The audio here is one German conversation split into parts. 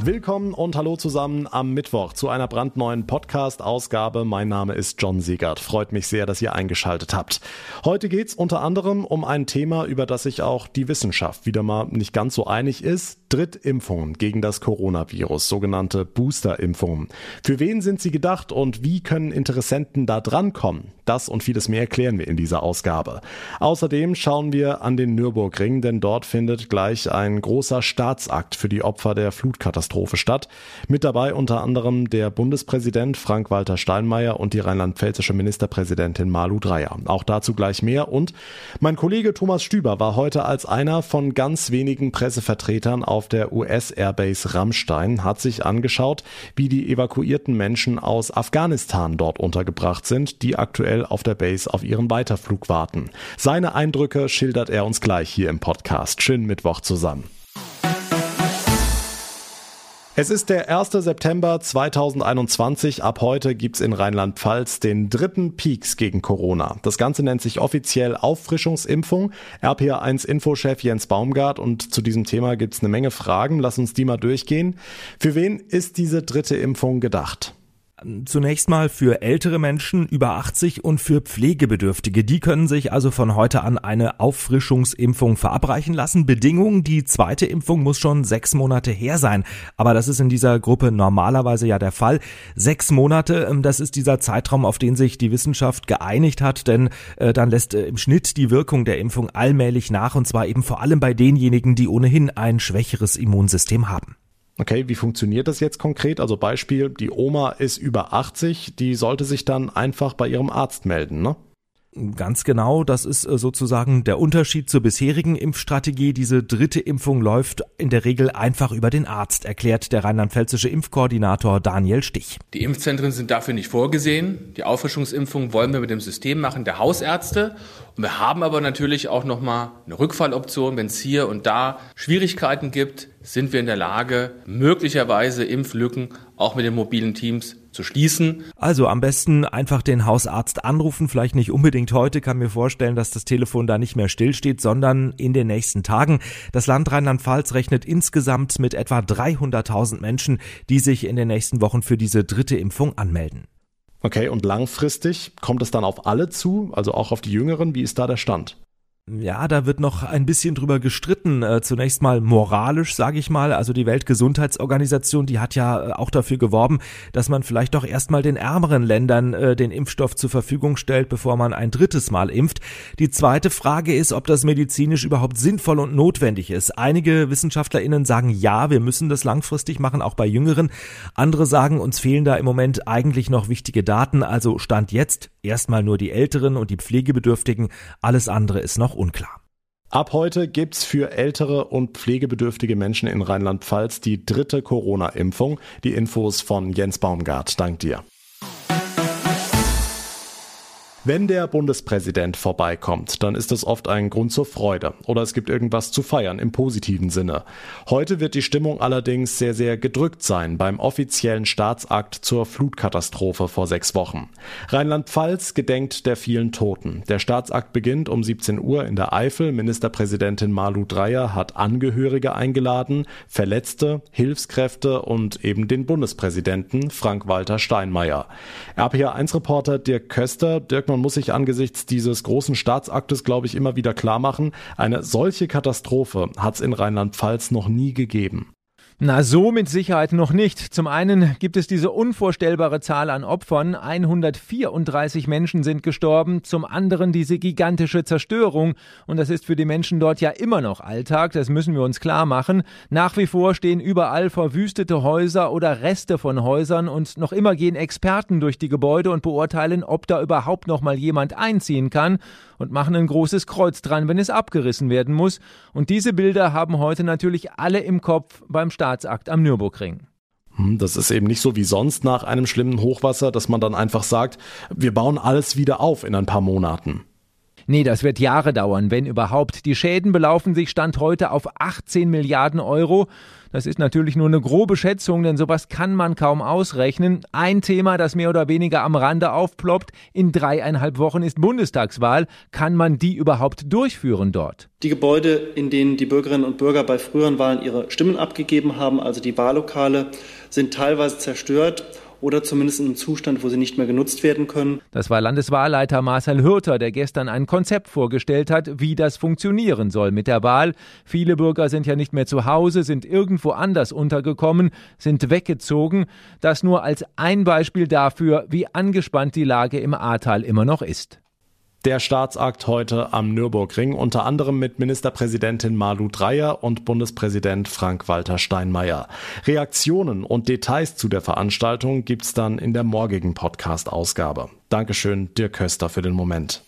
Willkommen und hallo zusammen am Mittwoch zu einer brandneuen Podcast-Ausgabe. Mein Name ist John Siegert. Freut mich sehr, dass ihr eingeschaltet habt. Heute geht's unter anderem um ein Thema, über das sich auch die Wissenschaft wieder mal nicht ganz so einig ist. Drittimpfungen gegen das Coronavirus, sogenannte Boosterimpfungen. Für wen sind sie gedacht und wie können Interessenten da drankommen? Das und vieles mehr klären wir in dieser Ausgabe. Außerdem schauen wir an den Nürburgring, denn dort findet gleich ein großer Staatsakt für die Opfer der Flutkatastrophe statt. Mit dabei unter anderem der Bundespräsident Frank-Walter Steinmeier und die rheinland-pfälzische Ministerpräsidentin Malu Dreyer. Auch dazu gleich mehr und mein Kollege Thomas Stüber war heute als einer von ganz wenigen Pressevertretern auf der US-Airbase Rammstein, hat sich angeschaut, wie die evakuierten Menschen aus Afghanistan dort untergebracht sind, die aktuell auf der Base auf ihren Weiterflug warten. Seine Eindrücke schildert er uns gleich hier im Podcast. Schönen Mittwoch zusammen. Es ist der 1. September 2021. Ab heute gibt's in Rheinland-Pfalz den dritten Peaks gegen Corona. Das Ganze nennt sich offiziell Auffrischungsimpfung. RPA1-Infochef Jens Baumgart und zu diesem Thema gibt's eine Menge Fragen. Lass uns die mal durchgehen. Für wen ist diese dritte Impfung gedacht? Zunächst mal für ältere Menschen über 80 und für Pflegebedürftige. Die können sich also von heute an eine Auffrischungsimpfung verabreichen lassen. Bedingung, die zweite Impfung muss schon sechs Monate her sein. Aber das ist in dieser Gruppe normalerweise ja der Fall. Sechs Monate, ähm, das ist dieser Zeitraum, auf den sich die Wissenschaft geeinigt hat, denn äh, dann lässt äh, im Schnitt die Wirkung der Impfung allmählich nach und zwar eben vor allem bei denjenigen, die ohnehin ein schwächeres Immunsystem haben. Okay, wie funktioniert das jetzt konkret? Also Beispiel, die Oma ist über 80, die sollte sich dann einfach bei ihrem Arzt melden, ne? Ganz genau, das ist äh, sozusagen der Unterschied zur bisherigen Impfstrategie. Diese dritte Impfung läuft in der Regel einfach über den Arzt, erklärt der rheinland-pfälzische Impfkoordinator Daniel Stich. Die Impfzentren sind dafür nicht vorgesehen. Die Auffrischungsimpfung wollen wir mit dem System machen der Hausärzte. Und wir haben aber natürlich auch nochmal eine Rückfalloption, wenn es hier und da Schwierigkeiten gibt, sind wir in der Lage, möglicherweise Impflücken auch mit den mobilen Teams zu schließen. Also am besten einfach den Hausarzt anrufen, vielleicht nicht unbedingt heute, kann mir vorstellen, dass das Telefon da nicht mehr stillsteht, sondern in den nächsten Tagen. Das Land Rheinland-Pfalz rechnet insgesamt mit etwa 300.000 Menschen, die sich in den nächsten Wochen für diese dritte Impfung anmelden. Okay, und langfristig kommt es dann auf alle zu, also auch auf die Jüngeren? Wie ist da der Stand? Ja, da wird noch ein bisschen drüber gestritten. Äh, zunächst mal moralisch, sage ich mal. Also die Weltgesundheitsorganisation, die hat ja äh, auch dafür geworben, dass man vielleicht doch erstmal den ärmeren Ländern äh, den Impfstoff zur Verfügung stellt, bevor man ein drittes Mal impft. Die zweite Frage ist, ob das medizinisch überhaupt sinnvoll und notwendig ist. Einige WissenschaftlerInnen sagen, ja, wir müssen das langfristig machen, auch bei Jüngeren. Andere sagen, uns fehlen da im Moment eigentlich noch wichtige Daten. Also Stand jetzt erstmal nur die Älteren und die Pflegebedürftigen. Alles andere ist noch unklar. Ab heute gibt's für ältere und pflegebedürftige Menschen in Rheinland-Pfalz die dritte Corona-Impfung. Die Infos von Jens Baumgart. Dank dir. Wenn der Bundespräsident vorbeikommt, dann ist es oft ein Grund zur Freude oder es gibt irgendwas zu feiern im positiven Sinne. Heute wird die Stimmung allerdings sehr, sehr gedrückt sein beim offiziellen Staatsakt zur Flutkatastrophe vor sechs Wochen. Rheinland-Pfalz gedenkt der vielen Toten. Der Staatsakt beginnt um 17 Uhr in der Eifel. Ministerpräsidentin Malu Dreyer hat Angehörige eingeladen, Verletzte, Hilfskräfte und eben den Bundespräsidenten Frank-Walter Steinmeier. RPA1-Reporter Dirk Köster. Dirk, man muss sich angesichts dieses großen Staatsaktes, glaube ich, immer wieder klar machen, eine solche Katastrophe hat es in Rheinland-Pfalz noch nie gegeben. Na, so mit Sicherheit noch nicht. Zum einen gibt es diese unvorstellbare Zahl an Opfern. 134 Menschen sind gestorben. Zum anderen diese gigantische Zerstörung. Und das ist für die Menschen dort ja immer noch Alltag. Das müssen wir uns klar machen. Nach wie vor stehen überall verwüstete Häuser oder Reste von Häusern und noch immer gehen Experten durch die Gebäude und beurteilen, ob da überhaupt noch mal jemand einziehen kann und machen ein großes Kreuz dran, wenn es abgerissen werden muss. Und diese Bilder haben heute natürlich alle im Kopf beim Staatsakt am Nürburgring. Hm, das ist eben nicht so wie sonst nach einem schlimmen Hochwasser, dass man dann einfach sagt, wir bauen alles wieder auf in ein paar Monaten. Nee, das wird Jahre dauern, wenn überhaupt. Die Schäden belaufen sich Stand heute auf 18 Milliarden Euro. Das ist natürlich nur eine grobe Schätzung, denn sowas kann man kaum ausrechnen. Ein Thema, das mehr oder weniger am Rande aufploppt, in dreieinhalb Wochen ist Bundestagswahl. Kann man die überhaupt durchführen dort? Die Gebäude, in denen die Bürgerinnen und Bürger bei früheren Wahlen ihre Stimmen abgegeben haben, also die Wahllokale, sind teilweise zerstört oder zumindest in einem Zustand, wo sie nicht mehr genutzt werden können. Das war Landeswahlleiter Marcel Hürter, der gestern ein Konzept vorgestellt hat, wie das funktionieren soll mit der Wahl. Viele Bürger sind ja nicht mehr zu Hause, sind irgendwo anders untergekommen, sind weggezogen. Das nur als ein Beispiel dafür, wie angespannt die Lage im Ahrtal immer noch ist. Der Staatsakt heute am Nürburgring, unter anderem mit Ministerpräsidentin Malu Dreyer und Bundespräsident Frank-Walter Steinmeier. Reaktionen und Details zu der Veranstaltung gibt's dann in der morgigen Podcast-Ausgabe. Dankeschön, Dirk Köster, für den Moment.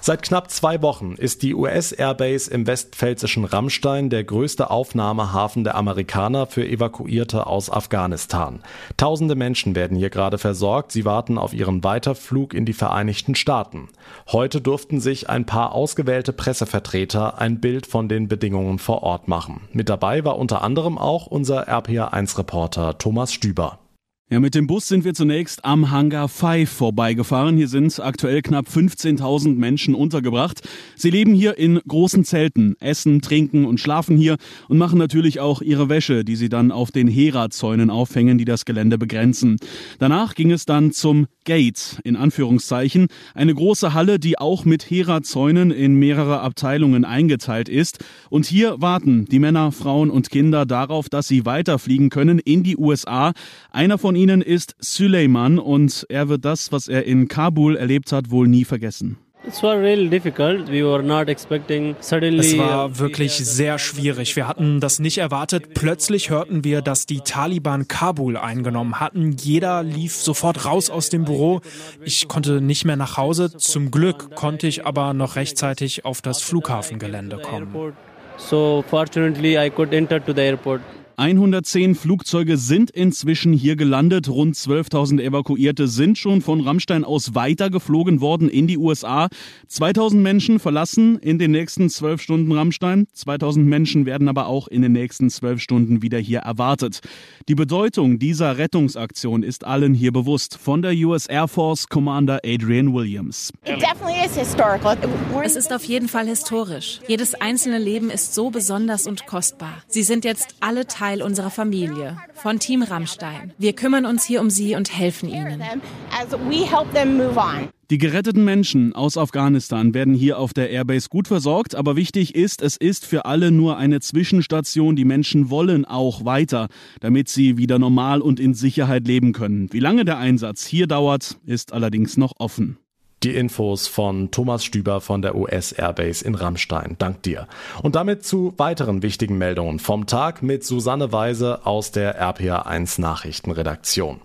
Seit knapp zwei Wochen ist die US-Airbase im westpfälzischen Rammstein der größte Aufnahmehafen der Amerikaner für Evakuierte aus Afghanistan. Tausende Menschen werden hier gerade versorgt. Sie warten auf ihren Weiterflug in die Vereinigten Staaten. Heute durften sich ein paar ausgewählte Pressevertreter ein Bild von den Bedingungen vor Ort machen. Mit dabei war unter anderem auch unser RPA1-Reporter Thomas Stüber. Ja, mit dem Bus sind wir zunächst am Hangar 5 vorbeigefahren. Hier sind aktuell knapp 15.000 Menschen untergebracht. Sie leben hier in großen Zelten, essen, trinken und schlafen hier und machen natürlich auch ihre Wäsche, die sie dann auf den Hera-Zäunen aufhängen, die das Gelände begrenzen. Danach ging es dann zum Gate, in Anführungszeichen, eine große Halle, die auch mit Hera-Zäunen in mehrere Abteilungen eingeteilt ist. Und hier warten die Männer, Frauen und Kinder darauf, dass sie weiterfliegen können in die USA. Einer von ihnen ist Süleyman und er wird das, was er in Kabul erlebt hat, wohl nie vergessen. Es war wirklich sehr schwierig. Wir hatten das nicht erwartet. Plötzlich hörten wir, dass die Taliban Kabul eingenommen hatten. Jeder lief sofort raus aus dem Büro. Ich konnte nicht mehr nach Hause. Zum Glück konnte ich aber noch rechtzeitig auf das Flughafengelände kommen. So fortunately I could enter to the airport. 110 Flugzeuge sind inzwischen hier gelandet. Rund 12.000 Evakuierte sind schon von Rammstein aus weitergeflogen worden in die USA. 2000 Menschen verlassen in den nächsten zwölf Stunden Rammstein. 2000 Menschen werden aber auch in den nächsten zwölf Stunden wieder hier erwartet. Die Bedeutung dieser Rettungsaktion ist allen hier bewusst. Von der US Air Force Commander Adrian Williams. Es ist auf jeden Fall historisch. Jedes einzelne Leben ist so besonders und kostbar. Sie sind jetzt alle Teil Teil unserer Familie, von Team Rammstein. Wir kümmern uns hier um sie und helfen ihnen. Die geretteten Menschen aus Afghanistan werden hier auf der Airbase gut versorgt, aber wichtig ist, es ist für alle nur eine Zwischenstation. Die Menschen wollen auch weiter, damit sie wieder normal und in Sicherheit leben können. Wie lange der Einsatz hier dauert, ist allerdings noch offen. Die Infos von Thomas Stüber von der US Airbase in Rammstein. Dank dir. Und damit zu weiteren wichtigen Meldungen vom Tag mit Susanne Weise aus der RPA1 Nachrichtenredaktion.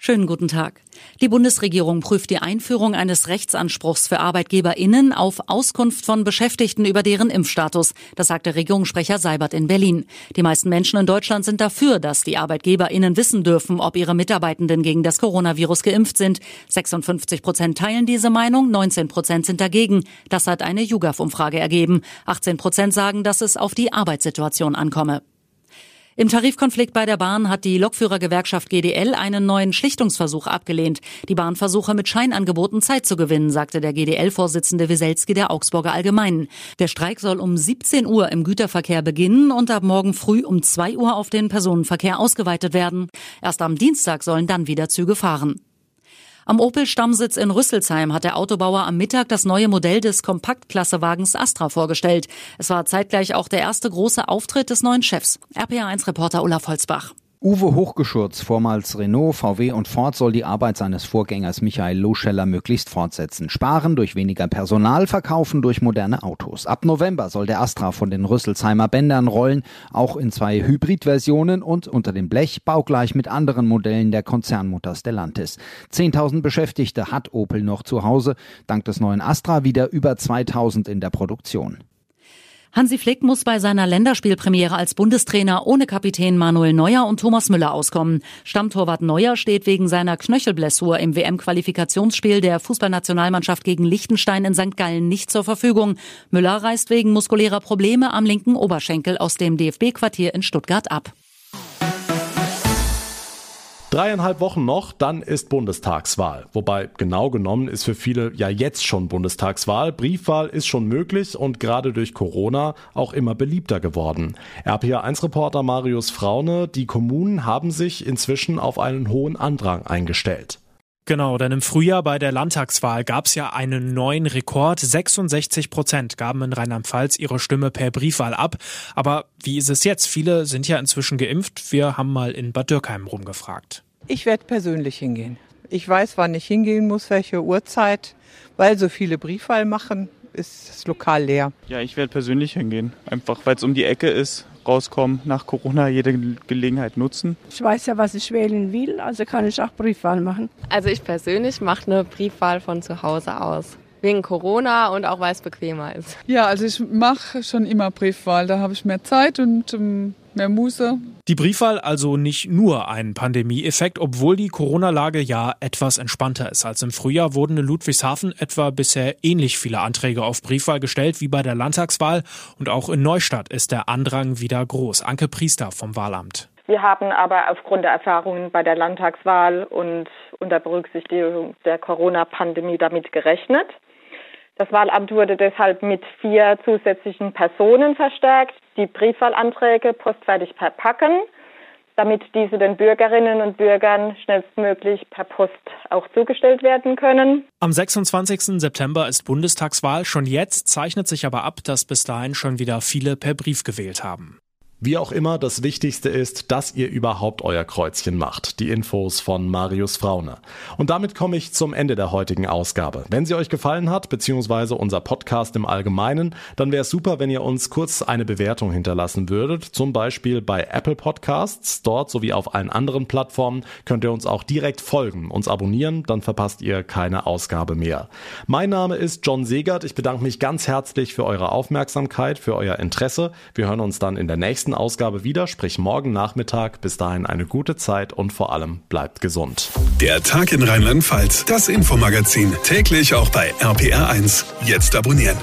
Schönen guten Tag. Die Bundesregierung prüft die Einführung eines Rechtsanspruchs für ArbeitgeberInnen auf Auskunft von Beschäftigten über deren Impfstatus. Das sagte Regierungssprecher Seibert in Berlin. Die meisten Menschen in Deutschland sind dafür, dass die ArbeitgeberInnen wissen dürfen, ob ihre Mitarbeitenden gegen das Coronavirus geimpft sind. 56 Prozent teilen diese Meinung, 19 Prozent sind dagegen. Das hat eine YouGov-Umfrage ergeben. 18 Prozent sagen, dass es auf die Arbeitssituation ankomme. Im Tarifkonflikt bei der Bahn hat die Lokführergewerkschaft GDL einen neuen Schlichtungsversuch abgelehnt. Die Bahn versuche mit Scheinangeboten Zeit zu gewinnen, sagte der GDL-Vorsitzende Wieselski der Augsburger Allgemeinen. Der Streik soll um 17 Uhr im Güterverkehr beginnen und ab morgen früh um 2 Uhr auf den Personenverkehr ausgeweitet werden. Erst am Dienstag sollen dann wieder Züge fahren. Am Opel-Stammsitz in Rüsselsheim hat der Autobauer am Mittag das neue Modell des Kompaktklassewagens Astra vorgestellt. Es war zeitgleich auch der erste große Auftritt des neuen Chefs. RPA1-Reporter Olaf Holzbach. Uwe Hochgeschurz, vormals Renault, VW und Ford, soll die Arbeit seines Vorgängers Michael Loscheller möglichst fortsetzen. Sparen durch weniger Personal, verkaufen durch moderne Autos. Ab November soll der Astra von den Rüsselsheimer Bändern rollen, auch in zwei Hybridversionen und unter dem Blech baugleich mit anderen Modellen der Konzernmutter Stellantis. 10.000 Beschäftigte hat Opel noch zu Hause, dank des neuen Astra wieder über 2.000 in der Produktion. Hansi Flick muss bei seiner Länderspielpremiere als Bundestrainer ohne Kapitän Manuel Neuer und Thomas Müller auskommen. Stammtorwart Neuer steht wegen seiner Knöchelblessur im WM-Qualifikationsspiel der Fußballnationalmannschaft gegen Liechtenstein in St. Gallen nicht zur Verfügung. Müller reist wegen muskulärer Probleme am linken Oberschenkel aus dem DFB-Quartier in Stuttgart ab. Dreieinhalb Wochen noch, dann ist Bundestagswahl. Wobei genau genommen ist für viele ja jetzt schon Bundestagswahl. Briefwahl ist schon möglich und gerade durch Corona auch immer beliebter geworden. RPA1-Reporter Marius Fraune, die Kommunen haben sich inzwischen auf einen hohen Andrang eingestellt. Genau, denn im Frühjahr bei der Landtagswahl gab es ja einen neuen Rekord. 66 Prozent gaben in Rheinland-Pfalz ihre Stimme per Briefwahl ab. Aber wie ist es jetzt? Viele sind ja inzwischen geimpft. Wir haben mal in Bad Dürkheim rumgefragt. Ich werde persönlich hingehen. Ich weiß, wann ich hingehen muss, welche Uhrzeit, weil so viele Briefwahl machen, ist das Lokal leer. Ja, ich werde persönlich hingehen, einfach weil es um die Ecke ist rauskommen, nach Corona jede Gelegenheit nutzen. Ich weiß ja, was ich wählen will, also kann ich auch Briefwahl machen. Also ich persönlich mache eine Briefwahl von zu Hause aus. Wegen Corona und auch weil es bequemer ist. Ja, also ich mache schon immer Briefwahl. Da habe ich mehr Zeit und ähm, mehr Muße. Die Briefwahl also nicht nur ein Pandemieeffekt, obwohl die Corona-Lage ja etwas entspannter ist als im Frühjahr, wurden in Ludwigshafen etwa bisher ähnlich viele Anträge auf Briefwahl gestellt wie bei der Landtagswahl und auch in Neustadt ist der Andrang wieder groß. Anke Priester vom Wahlamt. Wir haben aber aufgrund der Erfahrungen bei der Landtagswahl und unter Berücksichtigung der Corona-Pandemie damit gerechnet. Das Wahlamt wurde deshalb mit vier zusätzlichen Personen verstärkt, die Briefwahlanträge postfertig verpacken, damit diese den Bürgerinnen und Bürgern schnellstmöglich per Post auch zugestellt werden können. Am 26. September ist Bundestagswahl. Schon jetzt zeichnet sich aber ab, dass bis dahin schon wieder viele per Brief gewählt haben. Wie auch immer, das Wichtigste ist, dass ihr überhaupt euer Kreuzchen macht. Die Infos von Marius Fraune. Und damit komme ich zum Ende der heutigen Ausgabe. Wenn sie euch gefallen hat, beziehungsweise unser Podcast im Allgemeinen, dann wäre es super, wenn ihr uns kurz eine Bewertung hinterlassen würdet. Zum Beispiel bei Apple Podcasts. Dort sowie auf allen anderen Plattformen könnt ihr uns auch direkt folgen, uns abonnieren, dann verpasst ihr keine Ausgabe mehr. Mein Name ist John Segert. Ich bedanke mich ganz herzlich für eure Aufmerksamkeit, für euer Interesse. Wir hören uns dann in der nächsten nächsten Ausgabe wieder, sprich morgen Nachmittag. Bis dahin eine gute Zeit und vor allem bleibt gesund. Der Tag in Rheinland-Pfalz, das Infomagazin, täglich auch bei RPR1. Jetzt abonnieren.